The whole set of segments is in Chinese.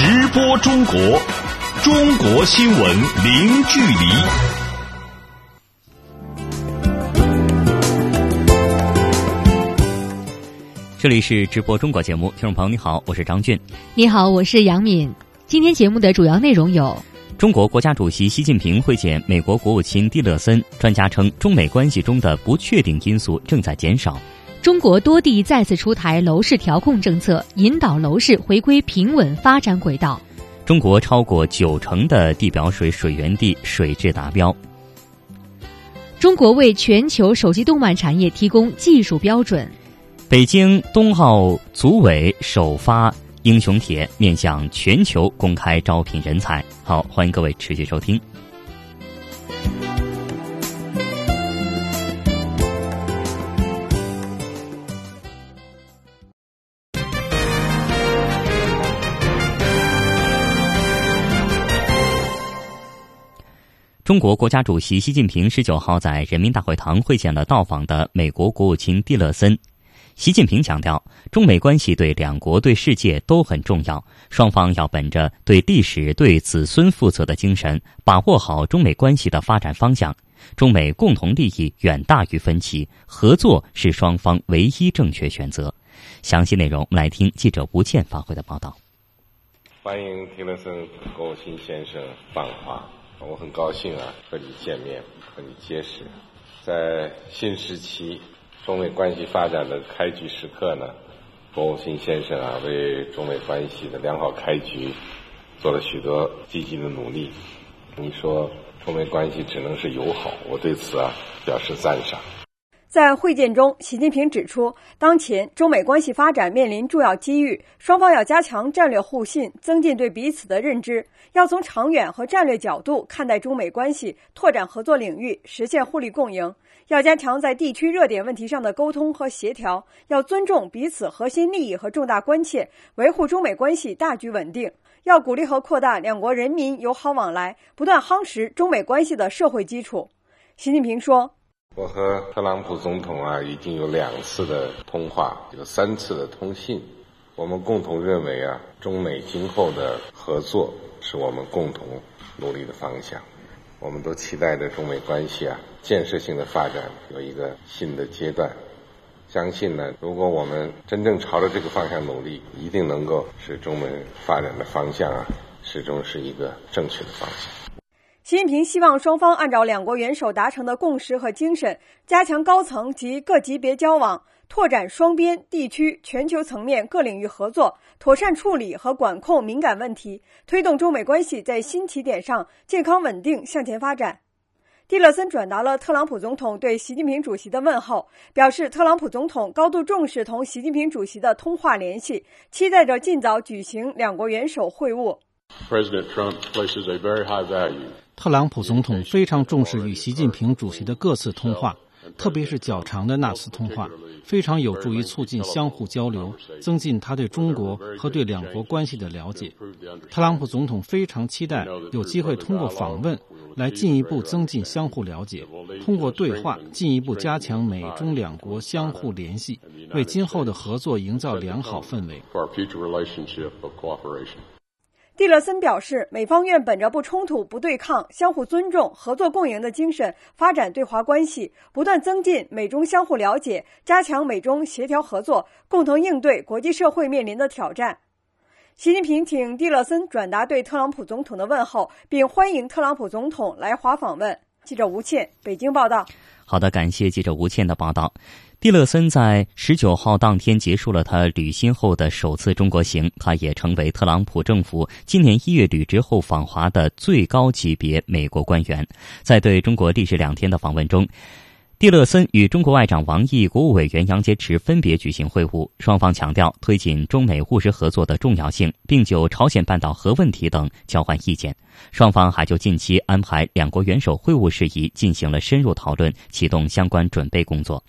直播中国，中国新闻零距离。这里是直播中国节目，听众朋友你好，我是张俊。你好，我是杨敏。今天节目的主要内容有：中国国家主席习近平会见美国国务卿蒂勒森，专家称中美关系中的不确定因素正在减少。中国多地再次出台楼市调控政策，引导楼市回归平稳发展轨道。中国超过九成的地表水水源地水质达标。中国为全球手机动漫产业提供技术标准。北京冬奥组委首发英雄帖，面向全球公开招聘人才。好，欢迎各位持续收听。中国国家主席习近平十九号在人民大会堂会见了到访的美国国务卿蒂勒森。习近平强调，中美关系对两国、对世界都很重要，双方要本着对历史、对子孙负责的精神，把握好中美关系的发展方向。中美共同利益远大于分歧，合作是双方唯一正确选择。详细内容，我们来听记者吴健发回的报道。欢迎蒂勒森国务卿先生访华。我很高兴啊，和你见面，和你结识。在新时期中美关系发展的开局时刻呢，国务卿先生啊，为中美关系的良好开局做了许多积极的努力。你说中美关系只能是友好，我对此啊表示赞赏。在会见中，习近平指出，当前中美关系发展面临重要机遇，双方要加强战略互信，增进对彼此的认知，要从长远和战略角度看待中美关系，拓展合作领域，实现互利共赢。要加强在地区热点问题上的沟通和协调，要尊重彼此核心利益和重大关切，维护中美关系大局稳定。要鼓励和扩大两国人民友好往来，不断夯实中美关系的社会基础。习近平说。我和特朗普总统啊已经有两次的通话，有三次的通信。我们共同认为啊，中美今后的合作是我们共同努力的方向。我们都期待着中美关系啊建设性的发展有一个新的阶段。相信呢，如果我们真正朝着这个方向努力，一定能够使中美发展的方向啊始终是一个正确的方向。习近平希望双方按照两国元首达成的共识和精神，加强高层及各级别交往，拓展双边、地区、全球层面各领域合作，妥善处理和管控敏感问题，推动中美关系在新起点上健康稳定向前发展。蒂勒森转达了特朗普总统对习近平主席的问候，表示特朗普总统高度重视同习近平主席的通话联系，期待着尽早举行两国元首会晤。President Trump places a very high value 特朗普总统非常重视与习近平主席的各次通话，特别是较长的那次通话，非常有助于促进相互交流，增进他对中国和对两国关系的了解。特朗普总统非常期待有机会通过访问来进一步增进相互了解，通过对话进一步加强美中两国相互联系，为今后的合作营造良好氛围。蒂勒森表示，美方愿本着不冲突、不对抗、相互尊重、合作共赢的精神发展对华关系，不断增进美中相互了解，加强美中协调合作，共同应对国际社会面临的挑战。习近平请蒂勒森转达对特朗普总统的问候，并欢迎特朗普总统来华访问。记者吴倩，北京报道。好的，感谢记者吴倩的报道。蒂勒森在十九号当天结束了他履新后的首次中国行，他也成为特朗普政府今年一月履职后访华的最高级别美国官员。在对中国历时两天的访问中，蒂勒森与中国外长王毅、国务委员杨洁篪分别举行会晤，双方强调推进中美务实合作的重要性，并就朝鲜半岛核问题等交换意见。双方还就近期安排两国元首会晤事宜进行了深入讨论，启动相关准备工作。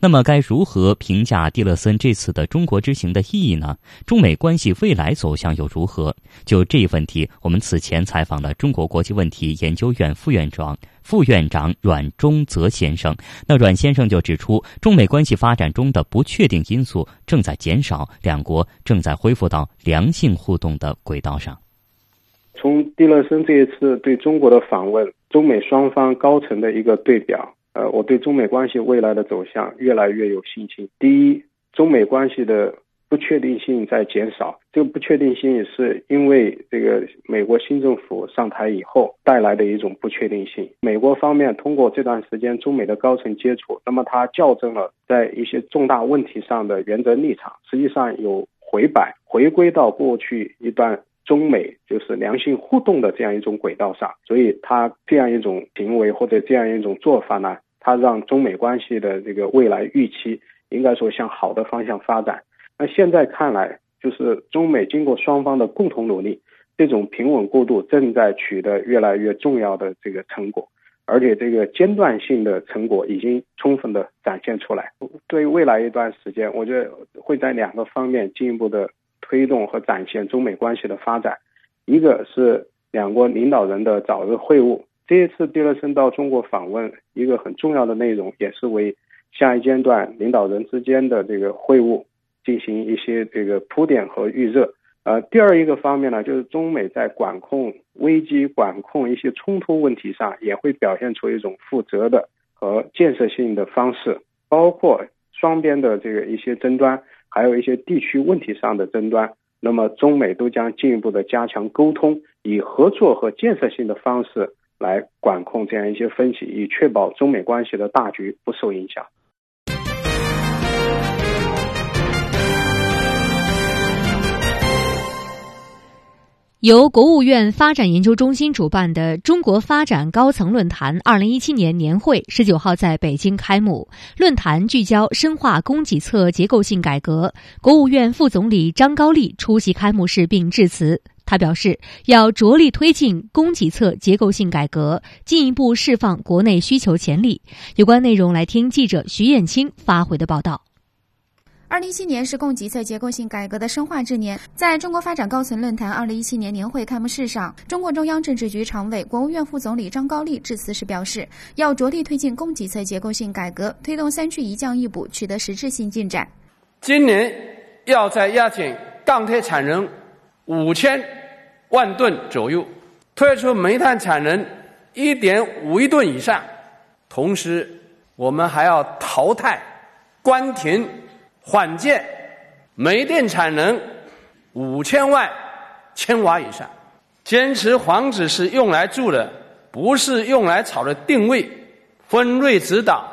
那么，该如何评价蒂勒森这次的中国之行的意义呢？中美关系未来走向又如何？就这一问题，我们此前采访了中国国际问题研究院副院长、副院长阮中泽先生。那阮先生就指出，中美关系发展中的不确定因素正在减少，两国正在恢复到良性互动的轨道上。从蒂勒森这一次对中国的访问，中美双方高层的一个对表，呃，我对中美关系未来的走向越来越有信心。第一，中美关系的不确定性在减少，这个不确定性是因为这个美国新政府上台以后带来的一种不确定性。美国方面通过这段时间中美的高层接触，那么他校正了在一些重大问题上的原则立场，实际上有回摆，回归到过去一段。中美就是良性互动的这样一种轨道上，所以他这样一种行为或者这样一种做法呢，他让中美关系的这个未来预期应该说向好的方向发展。那现在看来，就是中美经过双方的共同努力，这种平稳过渡正在取得越来越重要的这个成果，而且这个阶段性的成果已经充分的展现出来。对于未来一段时间，我觉得会在两个方面进一步的。推动和展现中美关系的发展，一个是两国领导人的早日会晤。这一次蒂勒森到中国访问，一个很重要的内容，也是为下一阶段领导人之间的这个会晤进行一些这个铺垫和预热。呃，第二一个方面呢，就是中美在管控危机、管控一些冲突问题上，也会表现出一种负责的和建设性的方式，包括双边的这个一些争端。还有一些地区问题上的争端，那么中美都将进一步的加强沟通，以合作和建设性的方式来管控这样一些分歧，以确保中美关系的大局不受影响。由国务院发展研究中心主办的中国发展高层论坛二零一七年年会十九号在北京开幕。论坛聚焦深化供给侧结构性改革。国务院副总理张高丽出席开幕式并致辞。他表示，要着力推进供给侧结构性改革，进一步释放国内需求潜力。有关内容，来听记者徐艳青发回的报道。二零一七年是供给侧结构性改革的深化之年。在中国发展高层论坛二零一七年年会开幕式上，中共中央政治局常委、国务院副总理张高丽致辞时表示，要着力推进供给侧结构性改革，推动“三去一降一补”取得实质性进展。今年要在压减钢铁产能五千万吨左右，退出煤炭产能一点五亿吨以上，同时我们还要淘汰、关停。缓建煤电产能五千万千瓦以上，坚持房子是用来住的，不是用来炒的定位，分锐指导，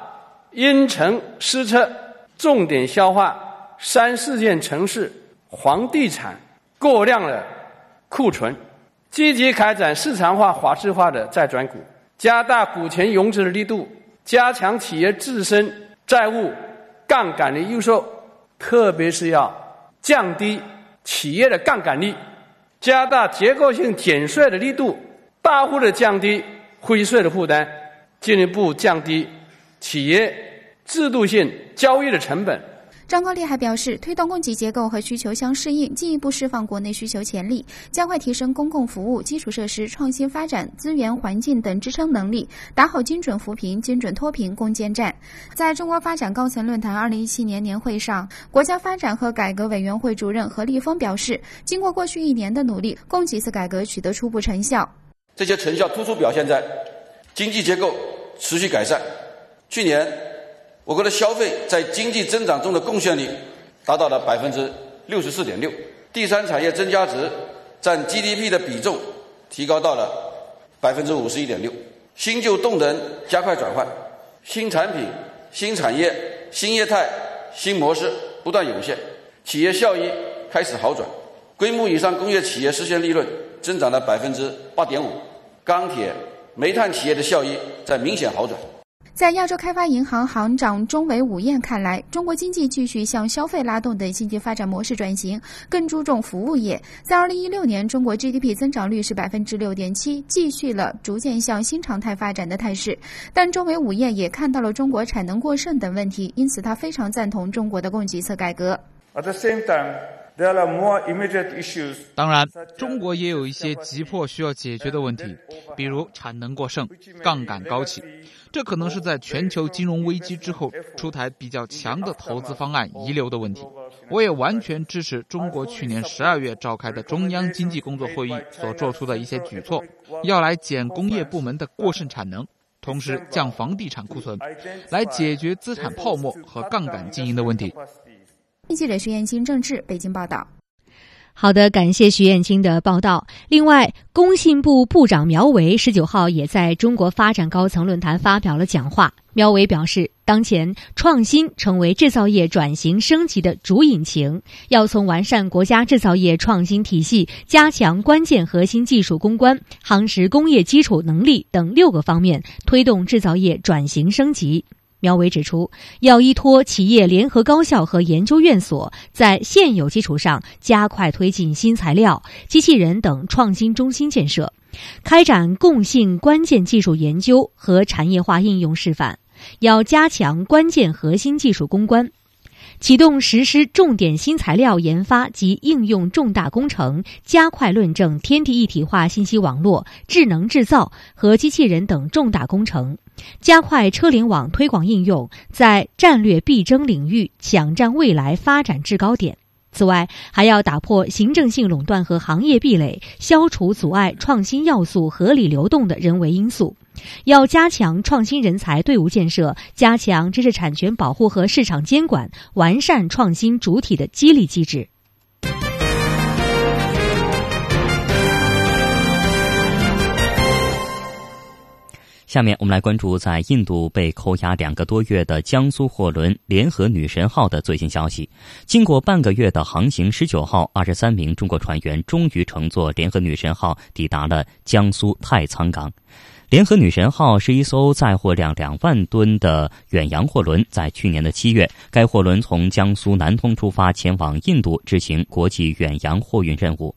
因城施策，重点消化三四线城市房地产过量的库存，积极开展市场化、法治化的再转股，加大股权融资的力度，加强企业自身债务杠杆的优售。特别是要降低企业的杠杆率，加大结构性减税的力度，大幅的降低灰税的负担，进一步降低企业制度性交易的成本。张高丽还表示，推动供给结构和需求相适应，进一步释放国内需求潜力，加快提升公共服务、基础设施、创新发展、资源环境等支撑能力，打好精准扶贫、精准脱贫攻坚战。在中国发展高层论坛二零一七年年会上，国家发展和改革委员会主任何立峰表示，经过过去一年的努力，供给侧改革取得初步成效。这些成效突出表现在经济结构持续改善。去年。我国的消费在经济增长中的贡献率达到了百分之六十四点六，第三产业增加值占 GDP 的比重提高到了百分之五十一点六，新旧动能加快转换，新产品、新产业、新业态、新模式不断涌现，企业效益开始好转，规模以上工业企业实现利润增长了百分之八点五，钢铁、煤炭企业的效益在明显好转。在亚洲开发银行行长中维武彦看来，中国经济继续向消费拉动的经济发展模式转型，更注重服务业。在二零一六年，中国 GDP 增长率是百分之六点七，继续了逐渐向新常态发展的态势。但中维武彦也看到了中国产能过剩等问题，因此他非常赞同中国的供给侧改革。At the same time. 当然，中国也有一些急迫需要解决的问题，比如产能过剩、杠杆高企。这可能是在全球金融危机之后出台比较强的投资方案遗留的问题。我也完全支持中国去年十二月召开的中央经济工作会议所做出的一些举措，要来减工业部门的过剩产能，同时降房地产库存，来解决资产泡沫和杠杆经营的问题。记者徐艳青郑智北京报道。好的，感谢徐艳青的报道。另外，工信部部长苗圩十九号也在中国发展高层论坛发表了讲话。苗圩表示，当前创新成为制造业转型升级的主引擎，要从完善国家制造业创新体系、加强关键核心技术攻关、夯实工业基础能力等六个方面推动制造业转型升级。苗圩指出，要依托企业联合高校和研究院所，在现有基础上加快推进新材料、机器人等创新中心建设，开展共性关键技术研究和产业化应用示范。要加强关键核心技术攻关。启动实施重点新材料研发及应用重大工程，加快论证天地一体化信息网络、智能制造和机器人等重大工程，加快车联网推广应用，在战略必争领域抢占未来发展制高点。此外，还要打破行政性垄断和行业壁垒，消除阻碍创新要素合理流动的人为因素。要加强创新人才队伍建设，加强知识产权保护和市场监管，完善创新主体的激励机制。下面我们来关注在印度被扣押两个多月的江苏货轮“联合女神号”的最新消息。经过半个月的航行，十九号，二十三名中国船员终于乘坐“联合女神号”抵达了江苏太仓港。联合女神号是一艘载货量两万吨的远洋货轮，在去年的七月，该货轮从江苏南通出发，前往印度执行国际远洋货运任务。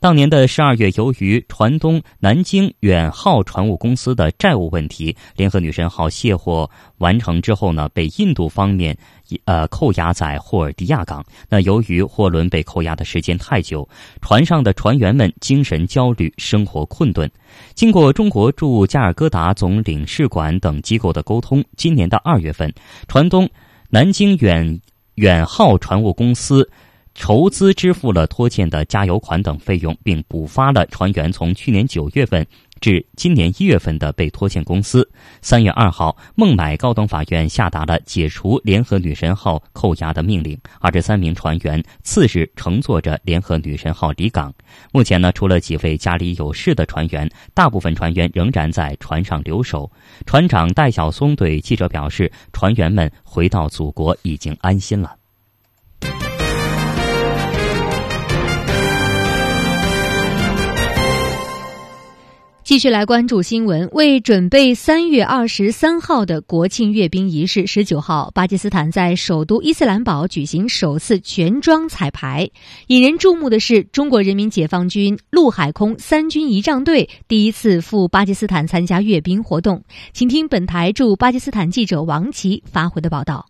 当年的十二月，由于船东南京远号船务公司的债务问题，联合女神号卸货完成之后呢，被印度方面呃扣押在霍尔迪亚港。那由于货轮被扣押的时间太久，船上的船员们精神焦虑，生活困顿。经过中国驻加尔各答总领事馆等机构的沟通，今年的二月份，船东南京远远号船务公司。筹资支付了拖欠的加油款等费用，并补发了船员从去年九月份至今年一月份的被拖欠工资。三月二号，孟买高等法院下达了解除联合女神号扣押的命令。二十三名船员次日乘坐着联合女神号离港。目前呢，除了几位家里有事的船员，大部分船员仍然在船上留守。船长戴晓松对记者表示：“船员们回到祖国已经安心了。”继续来关注新闻。为准备三月二十三号的国庆阅兵仪式，十九号，巴基斯坦在首都伊斯兰堡举行首次全装彩排。引人注目的是，中国人民解放军陆海空三军仪仗队第一次赴巴基斯坦参加阅兵活动。请听本台驻巴基斯坦记者王琦发回的报道。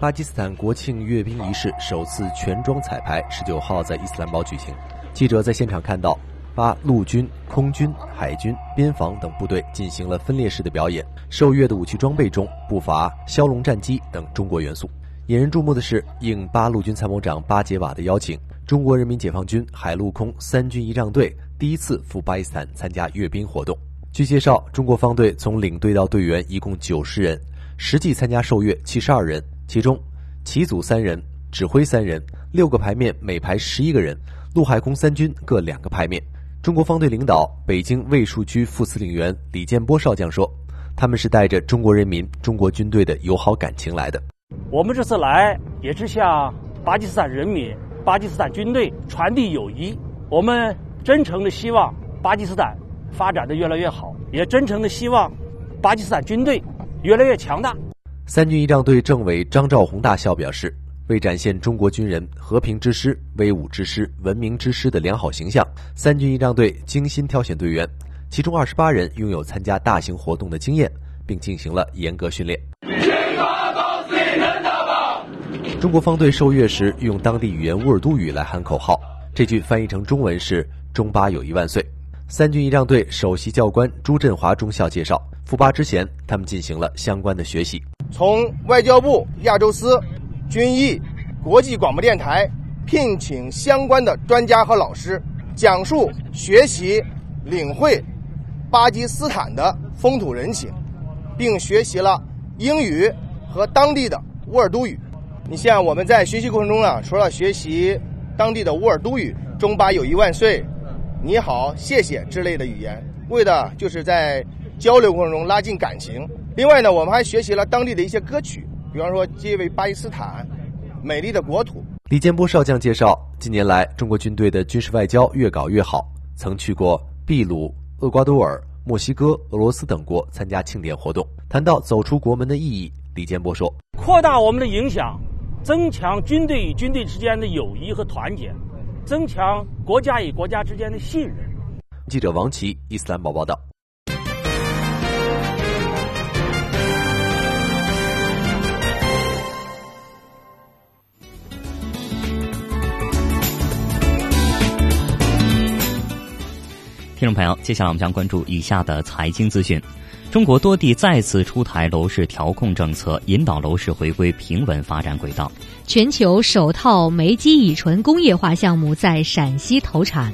巴基斯坦国庆阅兵仪式首次全装彩排，十九号在伊斯兰堡举行。记者在现场看到，巴陆军、空军、海军、边防等部队进行了分列式的表演。受阅的武器装备中不乏枭龙战机等中国元素。引人注目的是，应巴陆军参谋长巴杰瓦的邀请，中国人民解放军海陆空三军仪仗队第一次赴巴基斯坦参加阅兵活动。据介绍，中国方队从领队到队员一共九十人，实际参加受阅七十二人。其中，旗组三人，指挥三人，六个排面每排十一个人，陆海空三军各两个排面。中国方队领导北京卫戍区副司令员李建波少将说：“他们是带着中国人民、中国军队的友好感情来的。我们这次来也是向巴基斯坦人民、巴基斯坦军队传递友谊。我们真诚的希望巴基斯坦发展的越来越好，也真诚的希望巴基斯坦军队越来越强大。三军仪仗队政委张兆宏大校表示，为展现中国军人和平之师、威武之师、文明之师的良好形象，三军仪仗队精心挑选队员，其中二十八人拥有参加大型活动的经验，并进行了严格训练。中国方队受阅时用当地语言乌尔都语来喊口号，这句翻译成中文是“中巴友谊万岁”。三军仪仗队首席教官朱振华中校介绍，赴巴之前，他们进行了相关的学习。从外交部、亚洲司、军艺、国际广播电台聘请相关的专家和老师，讲述、学习、领会巴基斯坦的风土人情，并学习了英语和当地的乌尔都语。你像我们在学习过程中啊，除了学习当地的乌尔都语“中巴友谊万岁”“你好”“谢谢”之类的语言，为的就是在交流过程中拉近感情。另外呢，我们还学习了当地的一些歌曲，比方说《皆为巴基斯坦》《美丽的国土》。李建波少将介绍，近年来中国军队的军事外交越搞越好，曾去过秘鲁、厄瓜多尔、墨西哥、俄罗斯等国参加庆典活动。谈到走出国门的意义，李建波说：“扩大我们的影响，增强军队与军队之间的友谊和团结，增强国家与国家之间的信任。”记者王琦，伊斯兰堡报道。听众朋友，接下来我们将关注以下的财经资讯：中国多地再次出台楼市调控政策，引导楼市回归平稳发展轨道。全球首套煤基乙醇工业化项目在陕西投产。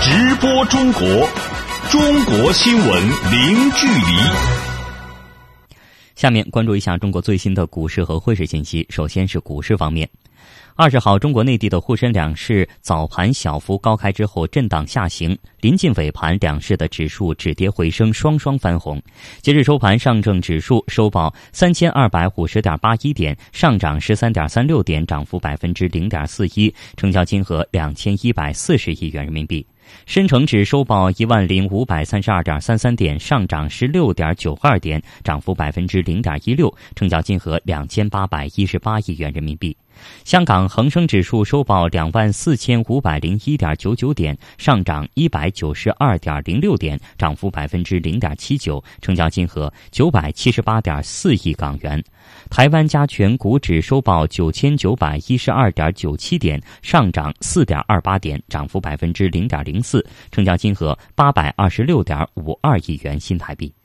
直播中国，中国新闻零距离。下面关注一下中国最新的股市和汇市信息。首先是股市方面，二十号，中国内地的沪深两市早盘小幅高开之后震荡下行，临近尾盘，两市的指数止跌回升，双双翻红。截至收盘，上证指数收报三千二百五十点八一点，上涨十三点三六点，涨幅百分之零点四一，成交金额两千一百四十亿元人民币。深成指收报一万零五百三十二点三三点，上涨十六点九二点，涨幅百分之零点一六，成交金额两千八百一十八亿元人民币。香港恒生指数收报两万四千五百零一点九九点，上涨一百九十二点零六点，涨幅百分之零点七九，成交金额九百七十八点四亿港元。台湾加权股指收报九千九百一十二点九七点，上涨四点二八点，涨幅百分之零点零四，成交金额八百二十六点五二亿元新台币。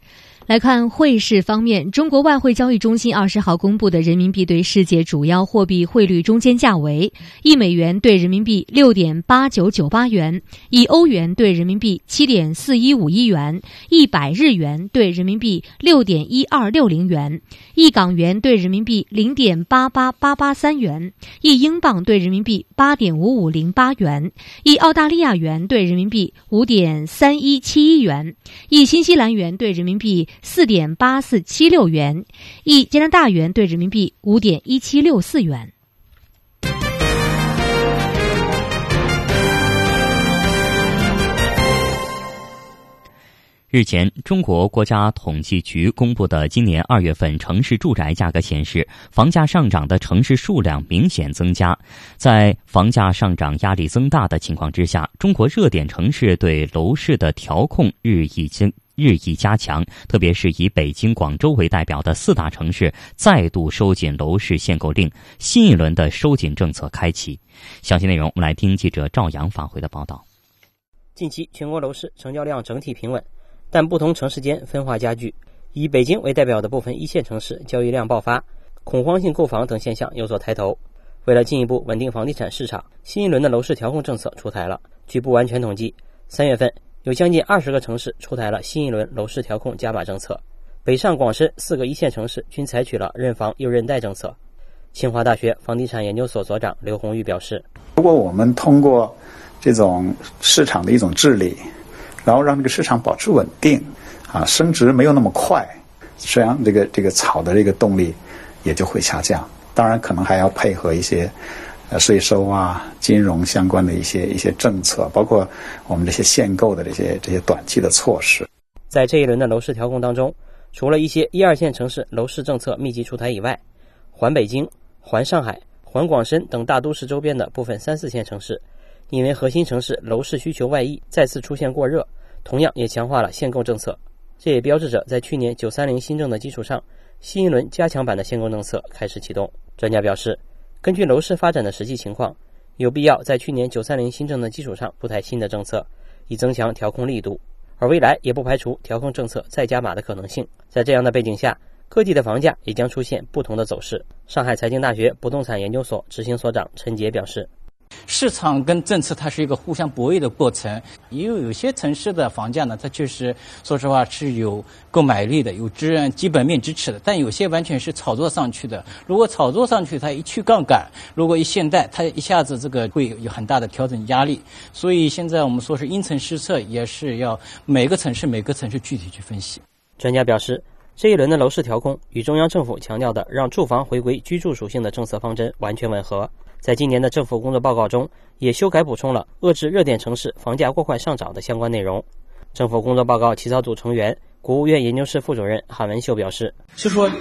来看汇市方面，中国外汇交易中心二十号公布的人民币对世界主要货币汇率中间价为：一美元兑人民币六点八九九八元，一欧元兑人民币七点四一五一元，一百日元兑人民币六点一二六零元，一港元兑人民币零点八八八八三元，一英镑兑人民币八点五五零八元，一澳大利亚元兑人民币五点三一七一元，一新西兰元兑人民币。四点八四七六元，一加拿大元兑人民币五点一七六四元。日前，中国国家统计局公布的今年二月份城市住宅价格显示，房价上涨的城市数量明显增加。在房价上涨压力增大的情况之下，中国热点城市对楼市的调控日益增。日益加强，特别是以北京、广州为代表的四大城市再度收紧楼市限购令，新一轮的收紧政策开启。详细内容，我们来听记者赵阳发回的报道。近期全国楼市成交量整体平稳，但不同城市间分化加剧。以北京为代表的部分一线城市交易量爆发，恐慌性购房等现象有所抬头。为了进一步稳定房地产市场，新一轮的楼市调控政策出台了。据不完全统计，三月份。有将近二十个城市出台了新一轮楼市调控加码政策，北上广深四个一线城市均采取了认房又认贷政策。清华大学房地产研究所所长刘红玉表示：“如果我们通过这种市场的一种治理，然后让这个市场保持稳定，啊，升值没有那么快，实际上这个这个炒的这个动力也就会下降。当然可能还要配合一些。呃，税收啊，金融相关的一些一些政策，包括我们这些限购的这些这些短期的措施，在这一轮的楼市调控当中，除了一些一二线城市楼市政策密集出台以外，环北京、环上海、环广深等大都市周边的部分三四线城市，因为核心城市楼市需求外溢，再次出现过热，同样也强化了限购政策。这也标志着在去年九三零新政的基础上，新一轮加强版的限购政策开始启动。专家表示。根据楼市发展的实际情况，有必要在去年九三零新政的基础上出台新的政策，以增强调控力度。而未来也不排除调控政策再加码的可能性。在这样的背景下，各地的房价也将出现不同的走势。上海财经大学不动产研究所执行所长陈杰表示。市场跟政策它是一个互相博弈的过程，因为有些城市的房价呢，它确实说实话是有购买力的，有支基本面支持的，但有些完全是炒作上去的。如果炒作上去，它一去杠杆，如果一限贷，它一下子这个会有很大的调整压力。所以现在我们说是因城施策，也是要每个城市每个城市具体去分析。专家表示，这一轮的楼市调控与中央政府强调的让住房回归居住属性的政策方针完全吻合。在今年的政府工作报告中，也修改补充了遏制热点城市房价过快上涨的相关内容。政府工作报告起草组成员、国务院研究室副主任韩文秀表示：“就说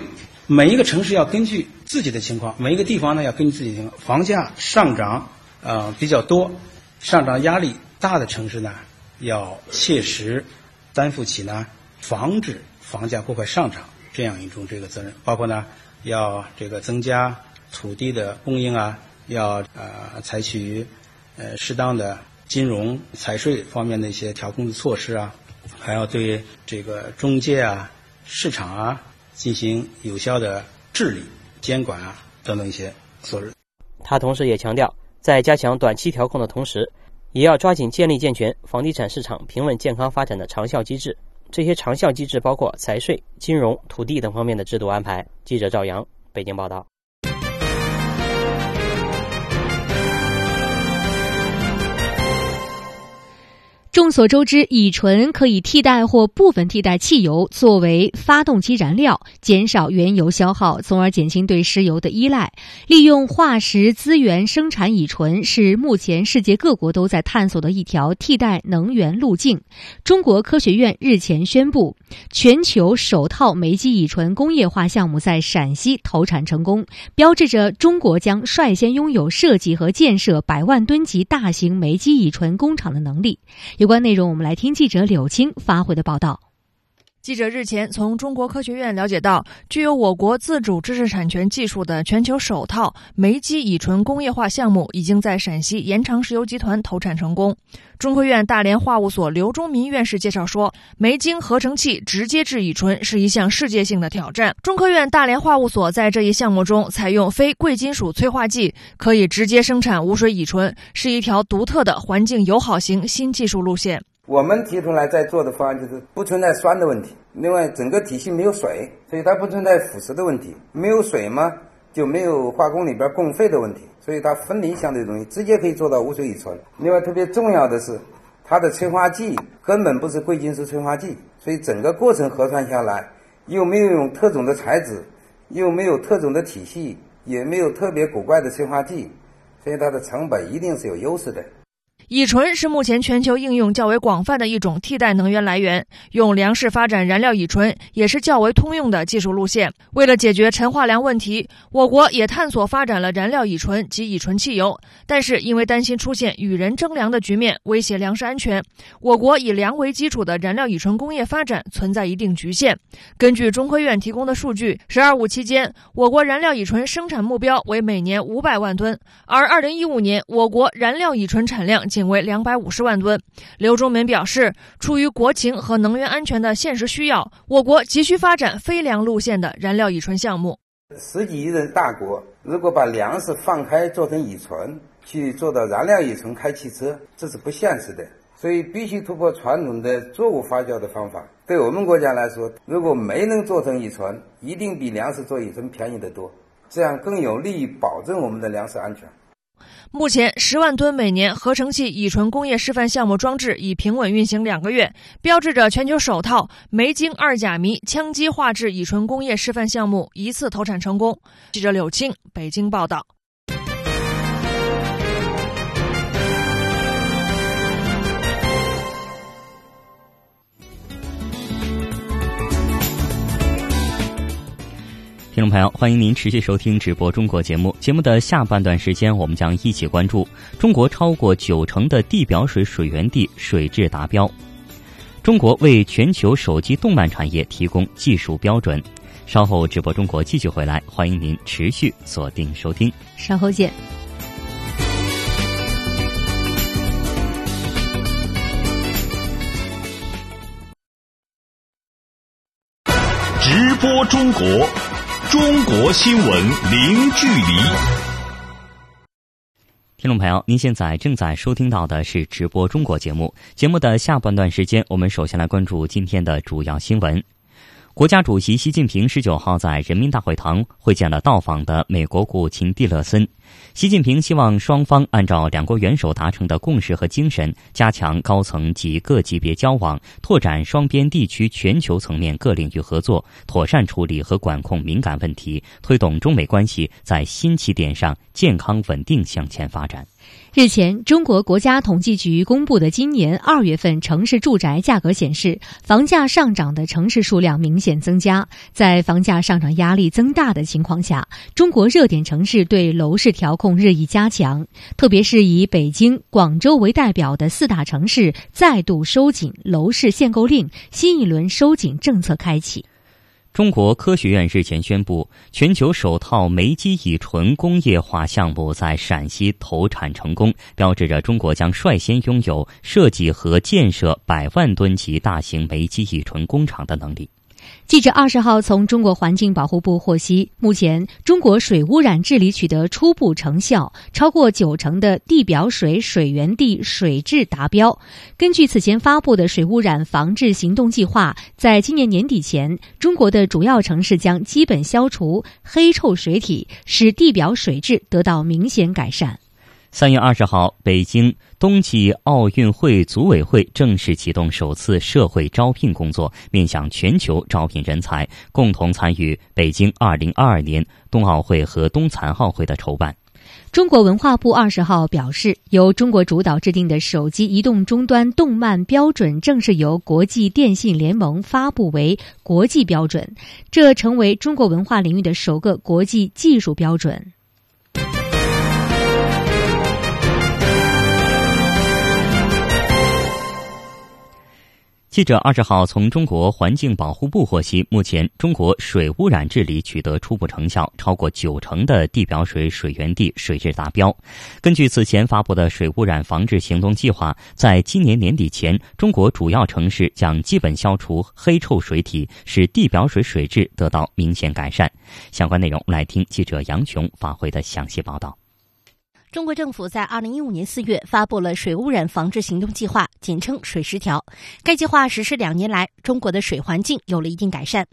每一个城市要根据自己的情况，每一个地方呢要根据自己的情况，房价上涨呃比较多、上涨压力大的城市呢，要切实担负起呢防止房价过快上涨这样一种这个责任，包括呢要这个增加土地的供应啊。”要呃采取呃适当的金融财税方面的一些调控的措施啊，还要对这个中介啊、市场啊进行有效的治理、监管啊等等一些措施。他同时也强调，在加强短期调控的同时，也要抓紧建立健全房地产市场平稳健康发展的长效机制。这些长效机制包括财税、金融、土地等方面的制度安排。记者赵阳，北京报道。众所周知，乙醇可以替代或部分替代汽油作为发动机燃料，减少原油消耗，从而减轻对石油的依赖。利用化石资源生产乙醇是目前世界各国都在探索的一条替代能源路径。中国科学院日前宣布，全球首套煤基乙醇工业化项目在陕西投产成功，标志着中国将率先拥有设计和建设百万吨级大型煤基乙醇工厂的能力。有关内容，我们来听记者柳青发回的报道。记者日前从中国科学院了解到，具有我国自主知识产权技术的全球首套煤基乙醇工业化项目已经在陕西延长石油集团投产成功。中科院大连化物所刘忠民院士介绍说，煤精合成器直接制乙醇是一项世界性的挑战。中科院大连化物所在这一项目中采用非贵金属催化剂，可以直接生产无水乙醇，是一条独特的环境友好型新技术路线。我们提出来在做的方案就是不存在酸的问题，另外整个体系没有水，所以它不存在腐蚀的问题。没有水嘛，就没有化工里边供废的问题，所以它分离相对容易，直接可以做到无水乙醇。另外特别重要的是，它的催化剂根本不是贵金属催化剂，所以整个过程核算下来，又没有用特种的材质，又没有特种的体系，也没有特别古怪的催化剂，所以它的成本一定是有优势的。乙醇是目前全球应用较为广泛的一种替代能源来源，用粮食发展燃料乙醇也是较为通用的技术路线。为了解决陈化粮问题，我国也探索发展了燃料乙醇及乙醇汽油，但是因为担心出现与人争粮的局面，威胁粮食安全，我国以粮为基础的燃料乙醇工业发展存在一定局限。根据中科院提供的数据，“十二五”期间，我国燃料乙醇生产目标为每年五百万吨，而二零一五年我国燃料乙醇产量。仅为两百五十万吨。刘忠民表示，出于国情和能源安全的现实需要，我国急需发展非粮路线的燃料乙醇项目。十几亿人大国，如果把粮食放开做成乙醇，去做到燃料乙醇开汽车，这是不现实的。所以必须突破传统的作物发酵的方法。对我们国家来说，如果没能做成乙醇，一定比粮食做乙醇便宜得多，这样更有利于保证我们的粮食安全。目前，十万吨每年合成器乙醇工业示范项目装置已平稳运行两个月，标志着全球首套煤精二甲醚羟基化制乙醇工业示范项目一次投产成功。记者柳青北京报道。听众朋友，欢迎您持续收听直播中国节目。节目的下半段时间，我们将一起关注中国超过九成的地表水水源地水质达标。中国为全球手机动漫产业提供技术标准。稍后直播中国继续回来，欢迎您持续锁定收听。稍后见。直播中国。中国新闻零距离，听众朋友，您现在正在收听到的是直播中国节目。节目的下半段时间，我们首先来关注今天的主要新闻。国家主席习近平十九号在人民大会堂会见了到访的美国国务卿蒂勒森。习近平希望双方按照两国元首达成的共识和精神，加强高层及各级别交往，拓展双边、地区、全球层面各领域合作，妥善处理和管控敏感问题，推动中美关系在新起点上健康稳定向前发展。日前，中国国家统计局公布的今年二月份城市住宅价格显示，房价上涨的城市数量明显增加。在房价上涨压力增大的情况下，中国热点城市对楼市调控日益加强，特别是以北京、广州为代表的四大城市再度收紧楼市限购令，新一轮收紧政策开启。中国科学院日前宣布，全球首套煤基乙醇工业化项目在陕西投产成功，标志着中国将率先拥有设计和建设百万吨级大型煤基乙醇工厂的能力。记者二十号从中国环境保护部获悉，目前中国水污染治理取得初步成效，超过九成的地表水水源地水质达标。根据此前发布的水污染防治行动计划，在今年年底前，中国的主要城市将基本消除黑臭水体，使地表水质得到明显改善。三月二十号，北京冬季奥运会组委会正式启动首次社会招聘工作，面向全球招聘人才，共同参与北京二零二二年冬奥会和冬残奥会的筹办。中国文化部二十号表示，由中国主导制定的手机移动终端动漫标准正式由国际电信联盟发布为国际标准，这成为中国文化领域的首个国际技术标准。记者二十号从中国环境保护部获悉，目前中国水污染治理取得初步成效，超过九成的地表水水源地水质达标。根据此前发布的水污染防治行动计划，在今年年底前，中国主要城市将基本消除黑臭水体，使地表水水质得到明显改善。相关内容，来听记者杨琼发回的详细报道。中国政府在二零一五年四月发布了水污染防治行动计划，简称“水十条”。该计划实施两年来，中国的水环境有了一定改善。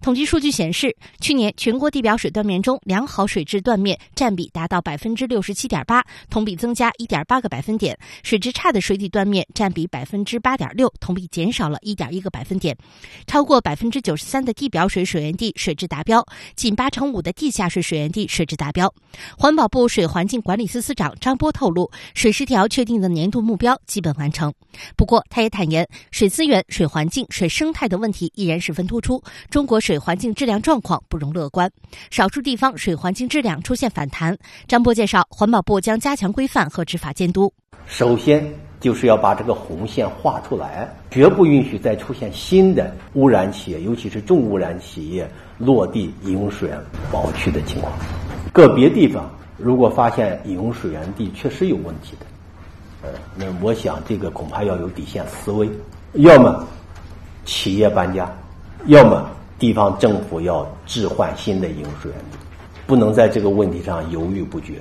统计数据显示，去年全国地表水断面中，良好水质断面占比达到百分之六十七点八，同比增加一点八个百分点；水质差的水体断面占比百分之八点六，同比减少了一点一个百分点。超过百分之九十三的地表水水源地水质达标，近八成五的地下水水源地水质达标。环保部水环境管理司。司长张波透露，水十条确定的年度目标基本完成。不过，他也坦言，水资源、水环境、水生态的问题依然十分突出，中国水环境质量状况不容乐观。少数地方水环境质量出现反弹。张波介绍，环保部将加强规范和执法监督。首先，就是要把这个红线画出来，绝不允许再出现新的污染企业，尤其是重污染企业落地饮用水源保区的情况。个别地方。如果发现饮用水源地确实有问题的，呃，那我想这个恐怕要有底线思维，要么企业搬家，要么地方政府要置换新的饮用水源地，不能在这个问题上犹豫不决，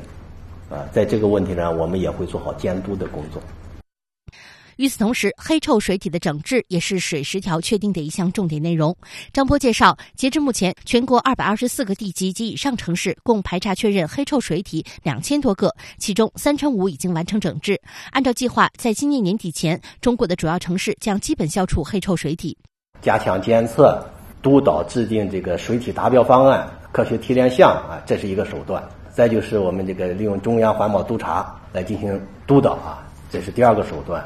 啊，在这个问题上我们也会做好监督的工作。与此同时，黑臭水体的整治也是水十条确定的一项重点内容。张波介绍，截至目前，全国二百二十四个地级及以上城市共排查确认黑臭水体两千多个，其中三成五已经完成整治。按照计划，在今年年底前，中国的主要城市将基本消除黑臭水体。加强监测，督导制定这个水体达标方案、科学提炼项啊，这是一个手段。再就是我们这个利用中央环保督察来进行督导啊，这是第二个手段。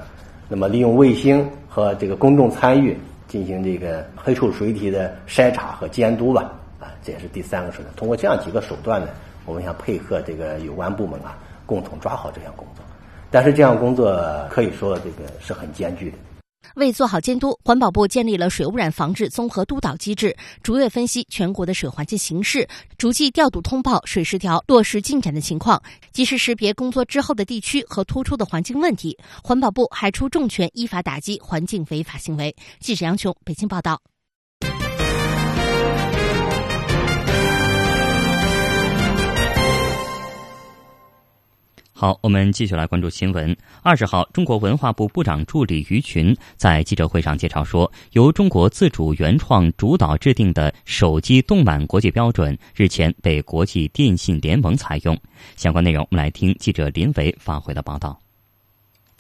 那么利用卫星和这个公众参与进行这个黑臭水体的筛查和监督吧，啊，这也是第三个手段。通过这样几个手段呢，我们想配合这个有关部门啊，共同抓好这项工作。但是这项工作可以说这个是很艰巨的。为做好监督，环保部建立了水污染防治综合督导机制，逐月分析全国的水环境形势，逐季调度通报水十条落实进展的情况，及时识别工作滞后的地区和突出的环境问题。环保部还出重拳，依法打击环境违法行为。记者杨琼，北京报道。好，我们继续来关注新闻。二十号，中国文化部部长助理于群在记者会上介绍说，由中国自主原创主导制定的手机动漫国际标准日前被国际电信联盟采用。相关内容，我们来听记者林维发回的报道。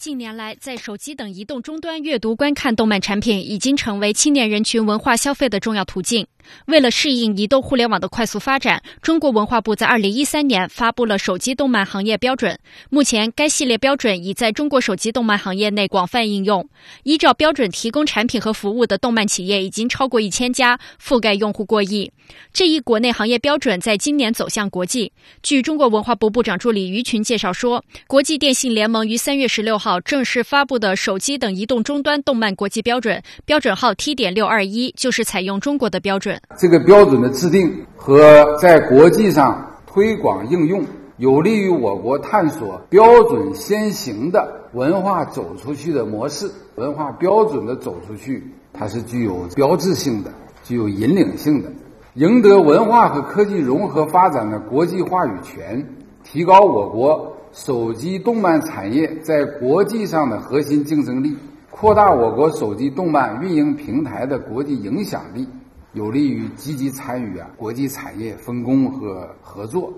近年来，在手机等移动终端阅读、观看动漫产品，已经成为青年人群文化消费的重要途径。为了适应移动互联网的快速发展，中国文化部在二零一三年发布了手机动漫行业标准。目前，该系列标准已在中国手机动漫行业内广泛应用。依照标准提供产品和服务的动漫企业已经超过一千家，覆盖用户过亿。这一国内行业标准在今年走向国际。据中国文化部部长助理于群介绍说，国际电信联盟于三月十六号正式发布的手机等移动终端动漫国际标准，标准号 T 点六二一，就是采用中国的标准。这个标准的制定和在国际上推广应用，有利于我国探索标准先行的文化走出去的模式。文化标准的走出去，它是具有标志性的、具有引领性的，赢得文化和科技融合发展的国际话语权，提高我国手机动漫产业在国际上的核心竞争力，扩大我国手机动漫运营平台的国际影响力。有利于积极参与啊国际产业分工和合作。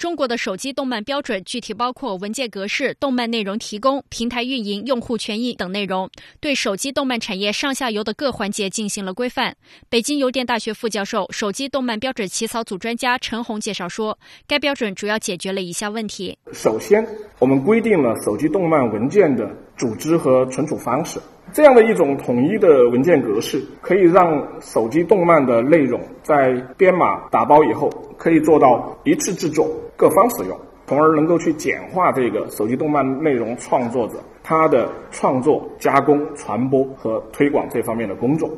中国的手机动漫标准具体包括文件格式、动漫内容提供、平台运营、用户权益等内容，对手机动漫产业上下游的各环节进行了规范。北京邮电大学副教授、手机动漫标准起草组专家陈红介绍说，该标准主要解决了以下问题：首先，我们规定了手机动漫文件的组织和存储方式。这样的一种统一的文件格式，可以让手机动漫的内容在编码打包以后，可以做到一次制作、各方使用，从而能够去简化这个手机动漫内容创作者他的创作、加工、传播和推广这方面的工作。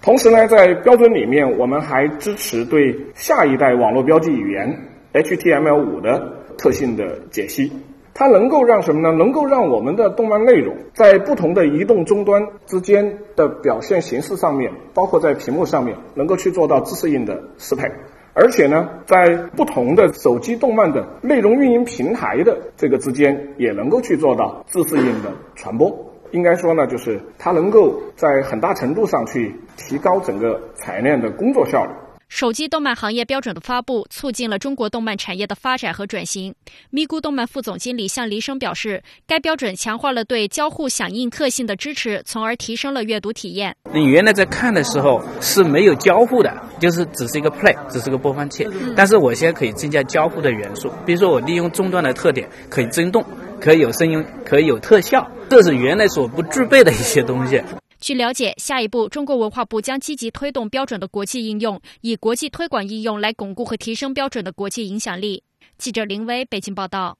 同时呢，在标准里面，我们还支持对下一代网络标记语言 HTML5 的特性的解析。它能够让什么呢？能够让我们的动漫内容在不同的移动终端之间的表现形式上面，包括在屏幕上面，能够去做到自适应的适配，而且呢，在不同的手机动漫的内容运营平台的这个之间，也能够去做到自适应的传播。应该说呢，就是它能够在很大程度上去提高整个产业链的工作效率。手机动漫行业标准的发布，促进了中国动漫产业的发展和转型。咪咕动漫副总经理向黎生表示，该标准强化了对交互响应特性的支持，从而提升了阅读体验。你原来在看的时候是没有交互的，就是只是一个 play，只是个播放器。但是我现在可以增加交互的元素，比如说我利用终端的特点，可以震动，可以有声音，可以有特效，这是原来所不具备的一些东西。据了解，下一步中国文化部将积极推动标准的国际应用，以国际推广应用来巩固和提升标准的国际影响力。记者林威北京报道。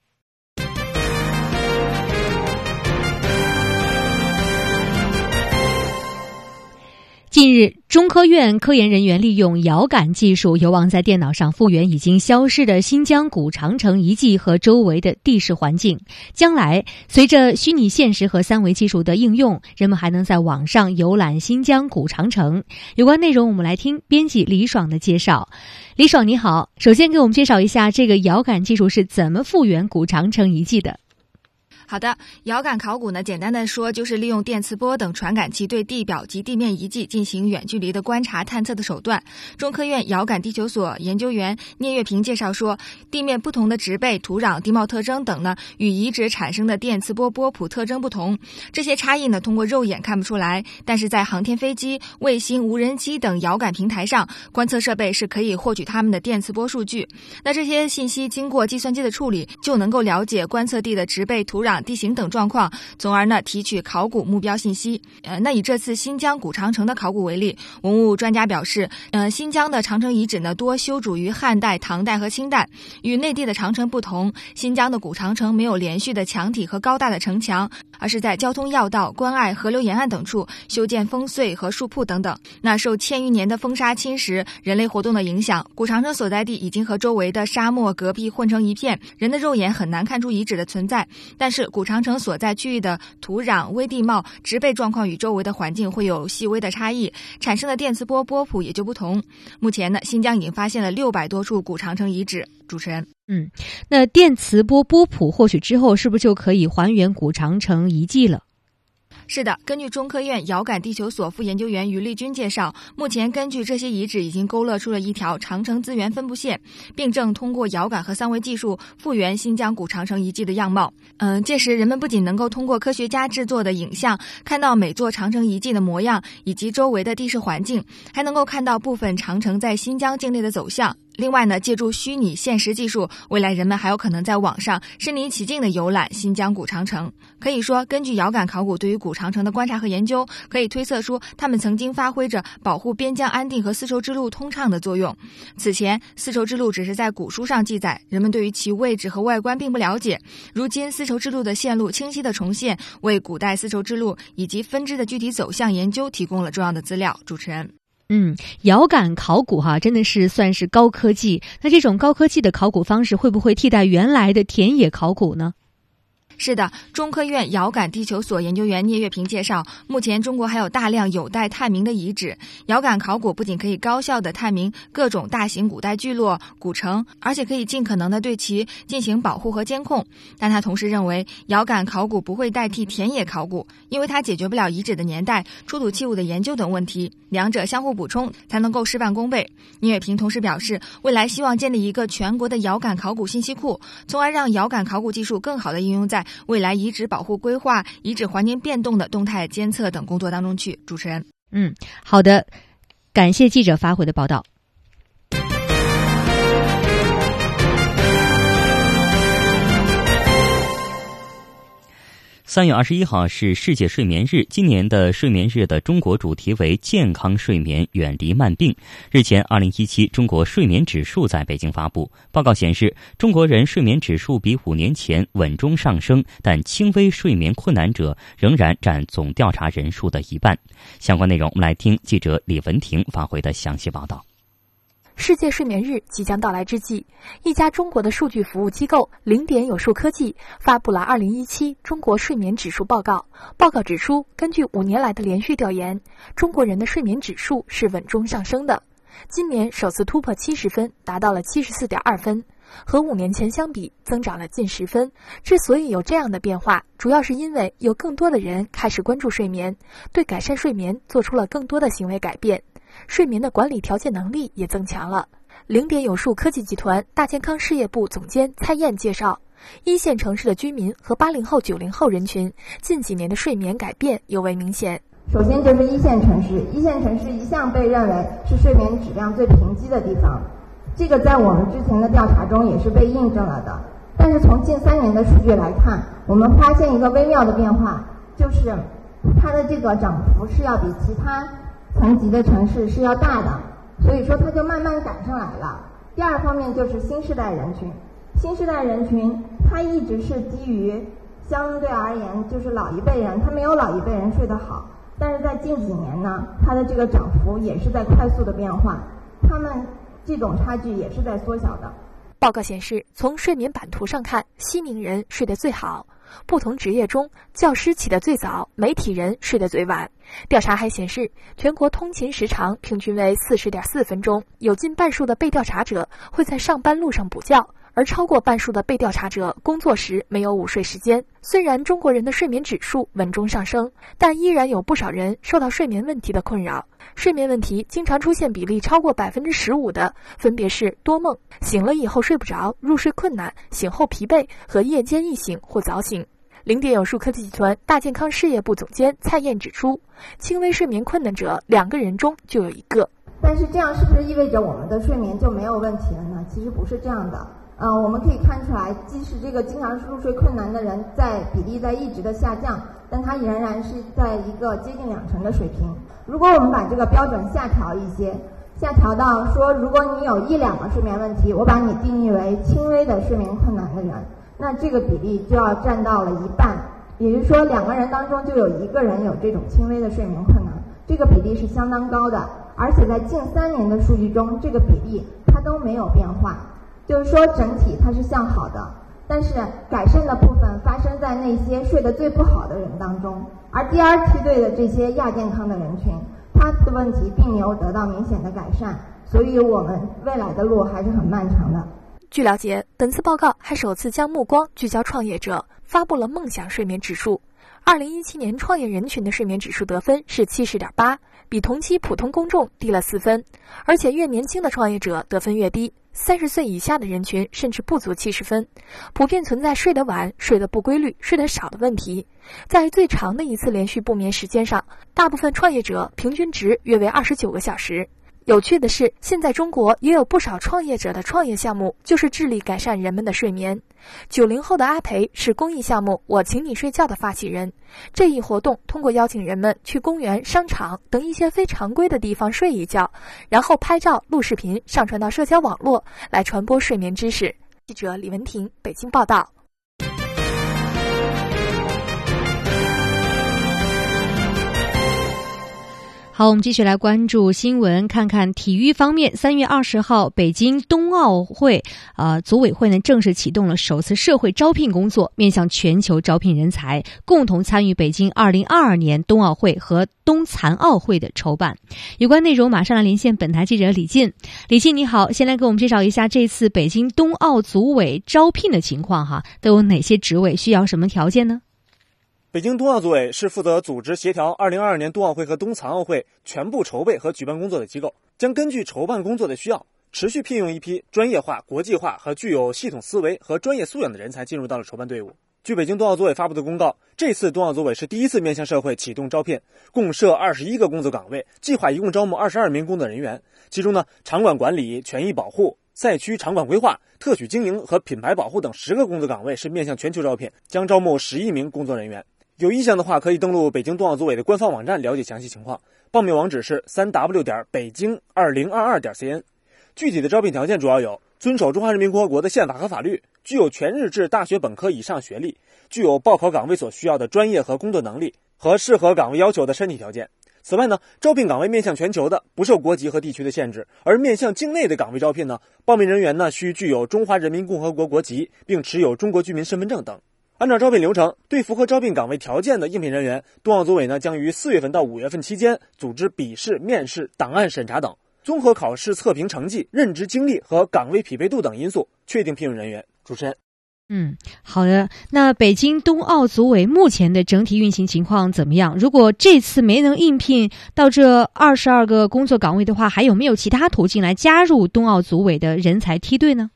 近日，中科院科研人员利用遥感技术，有望在电脑上复原已经消失的新疆古长城遗迹和周围的地势环境。将来，随着虚拟现实和三维技术的应用，人们还能在网上游览新疆古长城。有关内容，我们来听编辑李爽的介绍。李爽，你好，首先给我们介绍一下这个遥感技术是怎么复原古长城遗迹的。好的，遥感考古呢，简单的说就是利用电磁波等传感器对地表及地面遗迹进行远距离的观察探测的手段。中科院遥感地球所研究员聂月平介绍说，地面不同的植被、土壤、地貌特征等呢，与遗址产生的电磁波波谱特征不同。这些差异呢，通过肉眼看不出来，但是在航天飞机、卫星、无人机等遥感平台上，观测设备是可以获取它们的电磁波数据。那这些信息经过计算机的处理，就能够了解观测地的植被、土壤。地形等状况，从而呢提取考古目标信息。呃，那以这次新疆古长城的考古为例，文物专家表示，呃，新疆的长城遗址呢多修筑于汉代、唐代和清代，与内地的长城不同，新疆的古长城没有连续的墙体和高大的城墙，而是在交通要道、关隘、河流沿岸等处修建烽燧和树铺等等。那受千余年的风沙侵蚀、人类活动的影响，古长城所在地已经和周围的沙漠、戈壁混成一片，人的肉眼很难看出遗址的存在。但是古长城所在区域的土壤、微地貌、植被状况与周围的环境会有细微的差异，产生的电磁波波谱也就不同。目前呢，新疆已经发现了六百多处古长城遗址。主持人，嗯，那电磁波波谱获取之后，是不是就可以还原古长城遗迹了？是的，根据中科院遥感地球所副研究员于丽军介绍，目前根据这些遗址已经勾勒出了一条长城资源分布线，并正通过遥感和三维技术复原新疆古长城遗迹的样貌。嗯，届时人们不仅能够通过科学家制作的影像看到每座长城遗迹的模样以及周围的地势环境，还能够看到部分长城在新疆境内的走向。另外呢，借助虚拟现实技术，未来人们还有可能在网上身临其境的游览新疆古长城。可以说，根据遥感考古对于古长城的观察和研究，可以推测出他们曾经发挥着保护边疆安定和丝绸之路通畅的作用。此前，丝绸之路只是在古书上记载，人们对于其位置和外观并不了解。如今，丝绸之路的线路清晰的重现，为古代丝绸之路以及分支的具体走向研究提供了重要的资料。主持人。嗯，遥感考古哈，真的是算是高科技。那这种高科技的考古方式，会不会替代原来的田野考古呢？是的，中科院遥感地球所研究员聂月平介绍，目前中国还有大量有待探明的遗址。遥感考古不仅可以高效的探明各种大型古代聚落、古城，而且可以尽可能的对其进行保护和监控。但他同时认为，遥感考古不会代替田野考古，因为它解决不了遗址的年代、出土器物的研究等问题，两者相互补充才能够事半功倍。聂月平同时表示，未来希望建立一个全国的遥感考古信息库，从而让遥感考古技术更好的应用在。未来遗址保护规划、遗址环境变动的动态监测等工作当中去。主持人，嗯，好的，感谢记者发回的报道。三月二十一号是世界睡眠日，今年的睡眠日的中国主题为“健康睡眠，远离慢病”。日前，二零一七中国睡眠指数在北京发布，报告显示，中国人睡眠指数比五年前稳中上升，但轻微睡眠困难者仍然占总调查人数的一半。相关内容，我们来听记者李文婷发回的详细报道。世界睡眠日即将到来之际，一家中国的数据服务机构零点有数科技发布了二零一七中国睡眠指数报告。报告指出，根据五年来的连续调研，中国人的睡眠指数是稳中上升的，今年首次突破七十分，达到了七十四点二分，和五年前相比增长了近十分。之所以有这样的变化，主要是因为有更多的人开始关注睡眠，对改善睡眠做出了更多的行为改变。睡眠的管理调节能力也增强了。零点有数科技集团大健康事业部总监蔡燕介绍，一线城市的居民和八零后、九零后人群近几年的睡眠改变尤为明显。首先就是一线城市，一线城市一向被认为是睡眠质量最贫瘠的地方，这个在我们之前的调查中也是被印证了的。但是从近三年的数据来看，我们发现一个微妙的变化，就是它的这个涨幅是要比其他。层级的城市是要大的，所以说它就慢慢赶上来了。第二方面就是新时代人群，新时代人群它一直是基于相对而言就是老一辈人，他没有老一辈人睡得好，但是在近几年呢，它的这个涨幅也是在快速的变化，他们这种差距也是在缩小的。报告显示，从睡眠版图上看，西宁人睡得最好。不同职业中，教师起得最早，媒体人睡得最晚。调查还显示，全国通勤时长平均为四十点四分钟，有近半数的被调查者会在上班路上补觉，而超过半数的被调查者工作时没有午睡时间。虽然中国人的睡眠指数稳中上升，但依然有不少人受到睡眠问题的困扰。睡眠问题经常出现比例超过百分之十五的，分别是多梦、醒了以后睡不着、入睡困难、醒后疲惫和夜间易醒或早醒。零点有数科技集团大健康事业部总监蔡燕指出，轻微睡眠困难者两个人中就有一个。但是这样是不是意味着我们的睡眠就没有问题了呢？其实不是这样的。呃，我们可以看出来，即使这个经常入睡困难的人在比例在一直的下降，但它仍然是在一个接近两成的水平。如果我们把这个标准下调一些，下调到说，如果你有一两个睡眠问题，我把你定义为轻微的睡眠困难的人，那这个比例就要占到了一半，也就是说，两个人当中就有一个人有这种轻微的睡眠困难，这个比例是相当高的。而且在近三年的数据中，这个比例它都没有变化，就是说整体它是向好的。但是改善的部分发生在那些睡得最不好的人当中，而第二梯队的这些亚健康的人群，他的问题并没有得到明显的改善。所以我们未来的路还是很漫长的。据了解，本次报告还首次将目光聚焦创业者，发布了梦想睡眠指数。二零一七年创业人群的睡眠指数得分是七十点八，比同期普通公众低了四分，而且越年轻的创业者得分越低，三十岁以下的人群甚至不足七十分，普遍存在睡得晚、睡得不规律、睡得少的问题。在最长的一次连续不眠时间上，大部分创业者平均值约为二十九个小时。有趣的是，现在中国也有不少创业者的创业项目就是致力改善人们的睡眠。九零后的阿培是公益项目“我请你睡觉”的发起人。这一活动通过邀请人们去公园、商场等一些非常规的地方睡一觉，然后拍照、录视频上传到社交网络，来传播睡眠知识。记者李文婷，北京报道。好，我们继续来关注新闻，看看体育方面。三月二十号，北京冬奥会啊组委会呢正式启动了首次社会招聘工作，面向全球招聘人才，共同参与北京二零二二年冬奥会和冬残奥会的筹办。有关内容，马上来连线本台记者李进。李进，你好，先来给我们介绍一下这次北京冬奥组委招聘的情况哈，都有哪些职位，需要什么条件呢？北京冬奥组委是负责组织协调2022年冬奥会和冬残奥会全部筹备和举办工作的机构，将根据筹办工作的需要，持续聘用一批专业化、国际化和具有系统思维和专业素养的人才进入到了筹办队伍。据北京冬奥组委发布的公告，这次冬奥组委是第一次面向社会启动招聘，共设二十一个工作岗位，计划一共招募二十二名工作人员。其中呢，场馆管理、权益保护、赛区场馆规划、特许经营和品牌保护等十个工作岗位是面向全球招聘，将招募十一名工作人员。有意向的话，可以登录北京冬奥组委的官方网站了解详细情况。报名网址是三 w 点北京二零二二点 cn。具体的招聘条件主要有：遵守中华人民共和国的宪法和法律，具有全日制大学本科以上学历，具有报考岗位所需要的专业和工作能力和适合岗位要求的身体条件。此外呢，招聘岗位面向全球的，不受国籍和地区的限制；而面向境内的岗位招聘呢，报名人员呢需具有中华人民共和国国籍，并持有中国居民身份证等。按照招聘流程，对符合招聘岗位条件的应聘人员，冬奥组委呢将于四月份到五月份期间组织笔试、面试、档案审查等，综合考试测评成绩、任职经历和岗位匹配度等因素，确定聘用人员。主持人，嗯，好的。那北京冬奥组委目前的整体运行情况怎么样？如果这次没能应聘到这二十二个工作岗位的话，还有没有其他途径来加入冬奥组委的人才梯队呢？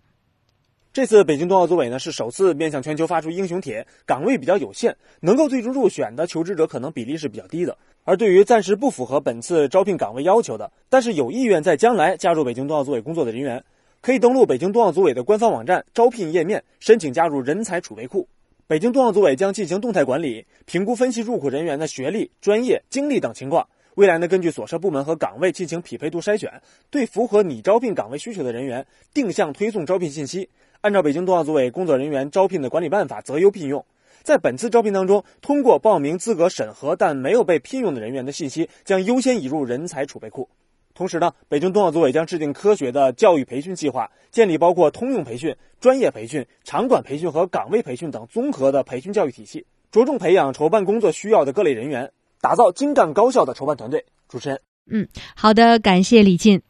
这次北京冬奥组委呢是首次面向全球发出英雄帖，岗位比较有限，能够最终入选的求职者可能比例是比较低的。而对于暂时不符合本次招聘岗位要求的，但是有意愿在将来加入北京冬奥组委工作的人员，可以登录北京冬奥组委的官方网站招聘页面，申请加入人才储备库。北京冬奥组委将进行动态管理，评估分析入库人员的学历、专业、经历等情况。未来呢，根据所涉部门和岗位进行匹配度筛选，对符合拟招聘岗位需求的人员定向推送招聘信息。按照北京冬奥组委工作人员招聘的管理办法择优聘用，在本次招聘当中，通过报名资格审核但没有被聘用的人员的信息将优先引入人才储备库。同时呢，北京冬奥组委将制定科学的教育培训计划，建立包括通用培训、专业培训、场馆培训和岗位培训等综合的培训教育体系，着重培养筹办工作需要的各类人员，打造精干高效的筹办团队。主持人，嗯，好的，感谢李进。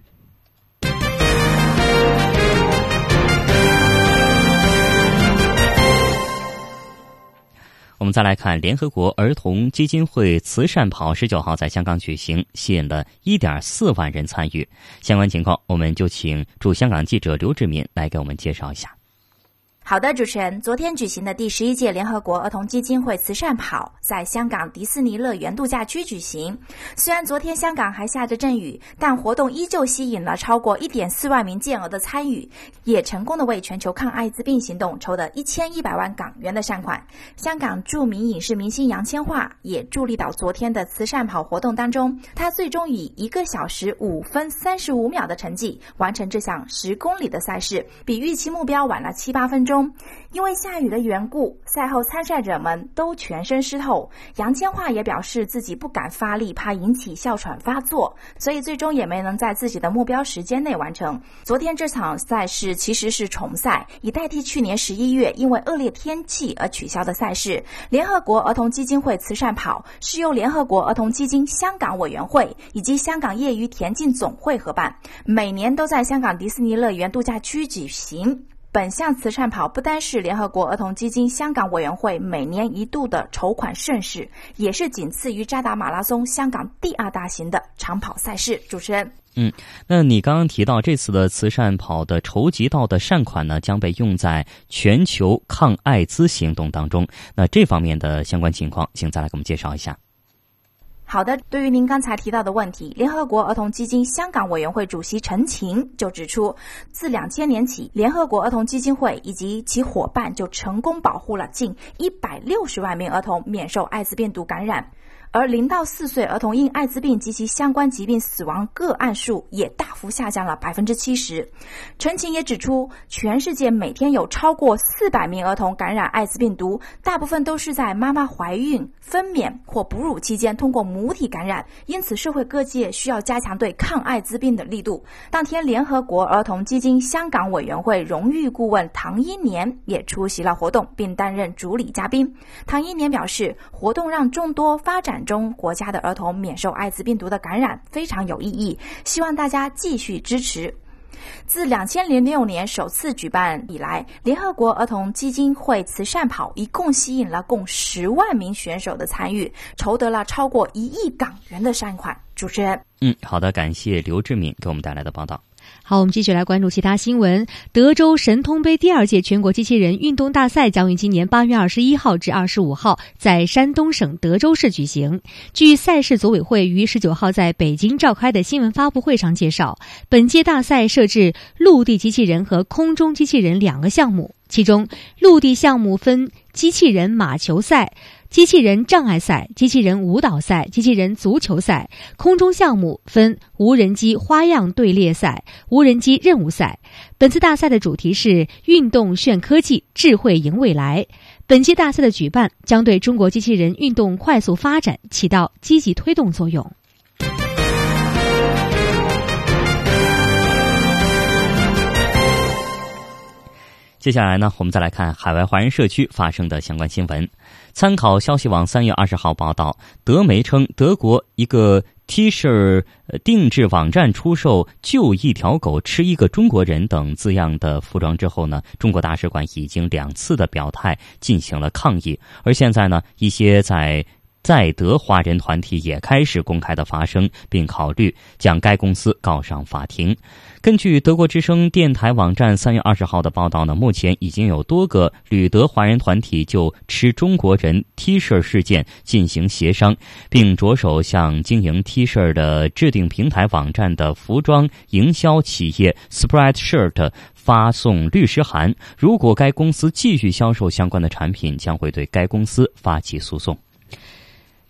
我们再来看联合国儿童基金会慈善跑，十九号在香港举行，吸引了一点四万人参与。相关情况，我们就请驻香港记者刘志敏来给我们介绍一下。好的，主持人，昨天举行的第十一届联合国儿童基金会慈善跑在香港迪士尼乐园度假区举行。虽然昨天香港还下着阵雨，但活动依旧吸引了超过一点四万名健儿的参与，也成功的为全球抗艾滋病行动筹得一千一百万港元的善款。香港著名影视明星杨千嬅也助力到昨天的慈善跑活动当中，她最终以一个小时五分三十五秒的成绩完成这项十公里的赛事，比预期目标晚了七八分钟。中，因为下雨的缘故，赛后参赛者们都全身湿透。杨千嬅也表示自己不敢发力，怕引起哮喘发作，所以最终也没能在自己的目标时间内完成。昨天这场赛事其实是重赛，以代替去年十一月因为恶劣天气而取消的赛事。联合国儿童基金会慈善跑是由联合国儿童基金香港委员会以及香港业余田径总会合办，每年都在香港迪士尼乐园度假区举行。本项慈善跑不单是联合国儿童基金香港委员会每年一度的筹款盛事，也是仅次于扎达马拉松香港第二大型的长跑赛事。主持人，嗯，那你刚刚提到这次的慈善跑的筹集到的善款呢，将被用在全球抗艾滋行动当中。那这方面的相关情况，请再来给我们介绍一下。好的，对于您刚才提到的问题，联合国儿童基金香港委员会主席陈晴就指出，自两千年起，联合国儿童基金会以及其伙伴就成功保护了近一百六十万名儿童免受艾滋病毒感染。而零到四岁儿童因艾滋病及其相关疾病死亡个案数也大幅下降了百分之七十。陈晴也指出，全世界每天有超过四百名儿童感染艾滋病毒，大部分都是在妈妈怀孕、分娩或哺乳期间通过母体感染，因此社会各界需要加强对抗艾滋病的力度。当天，联合国儿童基金香港委员会荣誉顾问唐英年也出席了活动，并担任主礼嘉宾。唐英年表示，活动让众多发展中国家的儿童免受艾滋病毒的感染非常有意义，希望大家继续支持。自两千零六年首次举办以来，联合国儿童基金会慈善跑一共吸引了共十万名选手的参与，筹得了超过一亿港元的善款。主持人，嗯，好的，感谢刘志敏给我们带来的报道。好，我们继续来关注其他新闻。德州神通杯第二届全国机器人运动大赛将于今年八月二十一号至二十五号在山东省德州市举行。据赛事组委会于十九号在北京召开的新闻发布会上介绍，本届大赛设置陆地机器人和空中机器人两个项目，其中陆地项目分机器人马球赛。机器人障碍赛、机器人舞蹈赛、机器人足球赛，空中项目分无人机花样队列赛、无人机任务赛。本次大赛的主题是“运动炫科技，智慧赢未来”。本届大赛的举办将对中国机器人运动快速发展起到积极推动作用。接下来呢，我们再来看海外华人社区发生的相关新闻。参考消息网三月二十号报道，德媒称德国一个 T 恤定制网站出售“就一条狗，吃一个中国人”等字样的服装之后呢，中国大使馆已经两次的表态进行了抗议，而现在呢，一些在。在德华人团体也开始公开的发声，并考虑将该公司告上法庭。根据德国之声电台网站三月二十号的报道呢，目前已经有多个旅德华人团体就吃中国人 T 恤事件进行协商，并着手向经营 T 恤的制定平台网站的服装营销企业 Spreadshirt 发送律师函。如果该公司继续销售相关的产品，将会对该公司发起诉讼。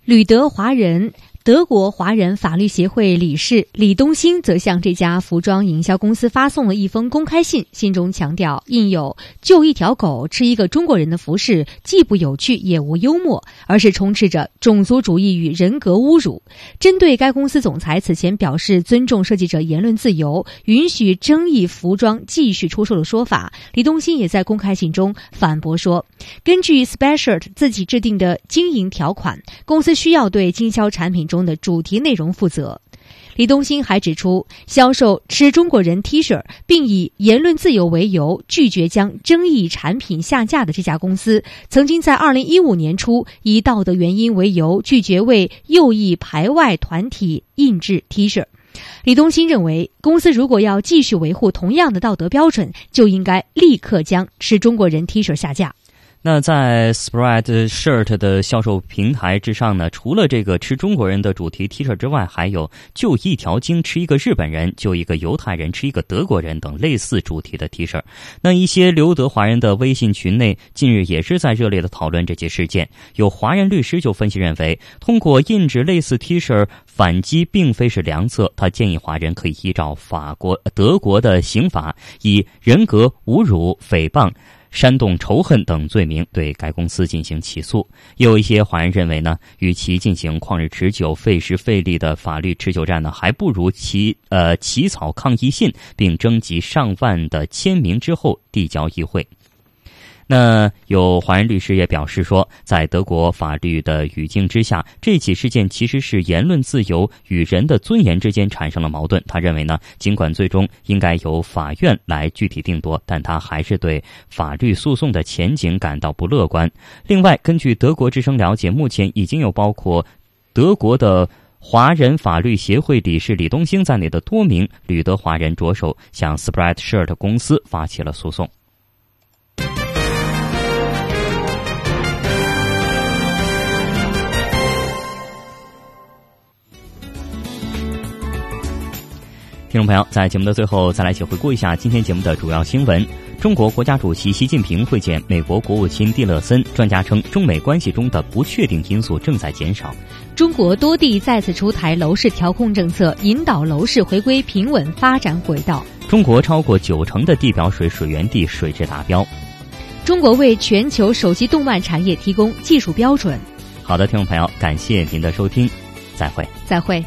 吕德华人。德国华人法律协会理事李东兴则向这家服装营销公司发送了一封公开信，信中强调印有“救一条狗，吃一个中国人”的服饰既不有趣也无幽默，而是充斥着种族主义与人格侮辱。针对该公司总裁此前表示尊重设计者言论自由，允许争议服装继续出售的说法，李东兴也在公开信中反驳说：“根据 Special 自己制定的经营条款，公司需要对经销产品。”中的主题内容负责。李东兴还指出，销售“吃中国人 ”T 恤并以言论自由为由拒绝将争议产品下架的这家公司，曾经在二零一五年初以道德原因为由拒绝为右翼排外团体印制 T 恤。李东兴认为，公司如果要继续维护同样的道德标准，就应该立刻将“吃中国人 ”T 恤下架。那在 Spread Shirt 的销售平台之上呢，除了这个吃中国人的主题 T 恤之外，还有就一条鲸吃一个日本人，就一个犹太人吃一个德国人等类似主题的 T 恤。那一些留德华人的微信群内，近日也是在热烈的讨论这起事件。有华人律师就分析认为，通过印制类似 T 恤反击并非是良策。他建议华人可以依照法国、德国的刑法，以人格侮辱、诽谤。煽动仇恨等罪名对该公司进行起诉。有一些华人认为呢，与其进行旷日持久、费时费力的法律持久战呢，还不如起呃起草抗议信，并征集上万的签名之后递交议会。那有华人律师也表示说，在德国法律的语境之下，这起事件其实是言论自由与人的尊严之间产生了矛盾。他认为呢，尽管最终应该由法院来具体定夺，但他还是对法律诉讼的前景感到不乐观。另外，根据德国之声了解，目前已经有包括德国的华人法律协会理事李东兴在内的多名旅德华人着手向 Spreadshirt 公司发起了诉讼。听众朋友，在节目的最后，再来一起回顾一下今天节目的主要新闻。中国国家主席习近平会见美国国务卿蒂勒森，专家称中美关系中的不确定因素正在减少。中国多地再次出台楼市调控政策，引导楼市回归平稳发展轨道。中国超过九成的地表水水源地水质达标。中国为全球手机动漫产业提供技术标准。好的，听众朋友，感谢您的收听，再会，再会。